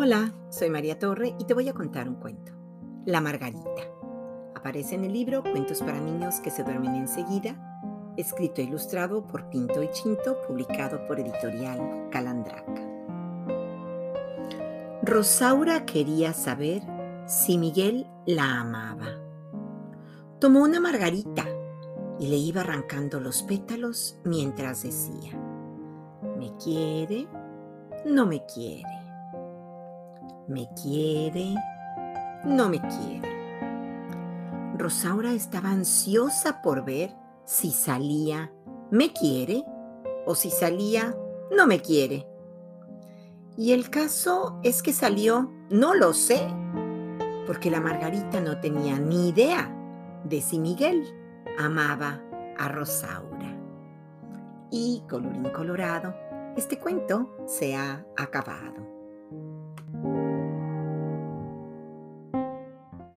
Hola, soy María Torre y te voy a contar un cuento. La Margarita. Aparece en el libro Cuentos para niños que se duermen enseguida, escrito e ilustrado por Pinto y Chinto, publicado por Editorial Calandraca. Rosaura quería saber si Miguel la amaba. Tomó una margarita y le iba arrancando los pétalos mientras decía, ¿me quiere? No me quiere. ¿Me quiere? No me quiere. Rosaura estaba ansiosa por ver si salía ¿me quiere? o si salía ¿no me quiere? Y el caso es que salió no lo sé, porque la Margarita no tenía ni idea de si Miguel amaba a Rosaura. Y colorín colorado, este cuento se ha acabado.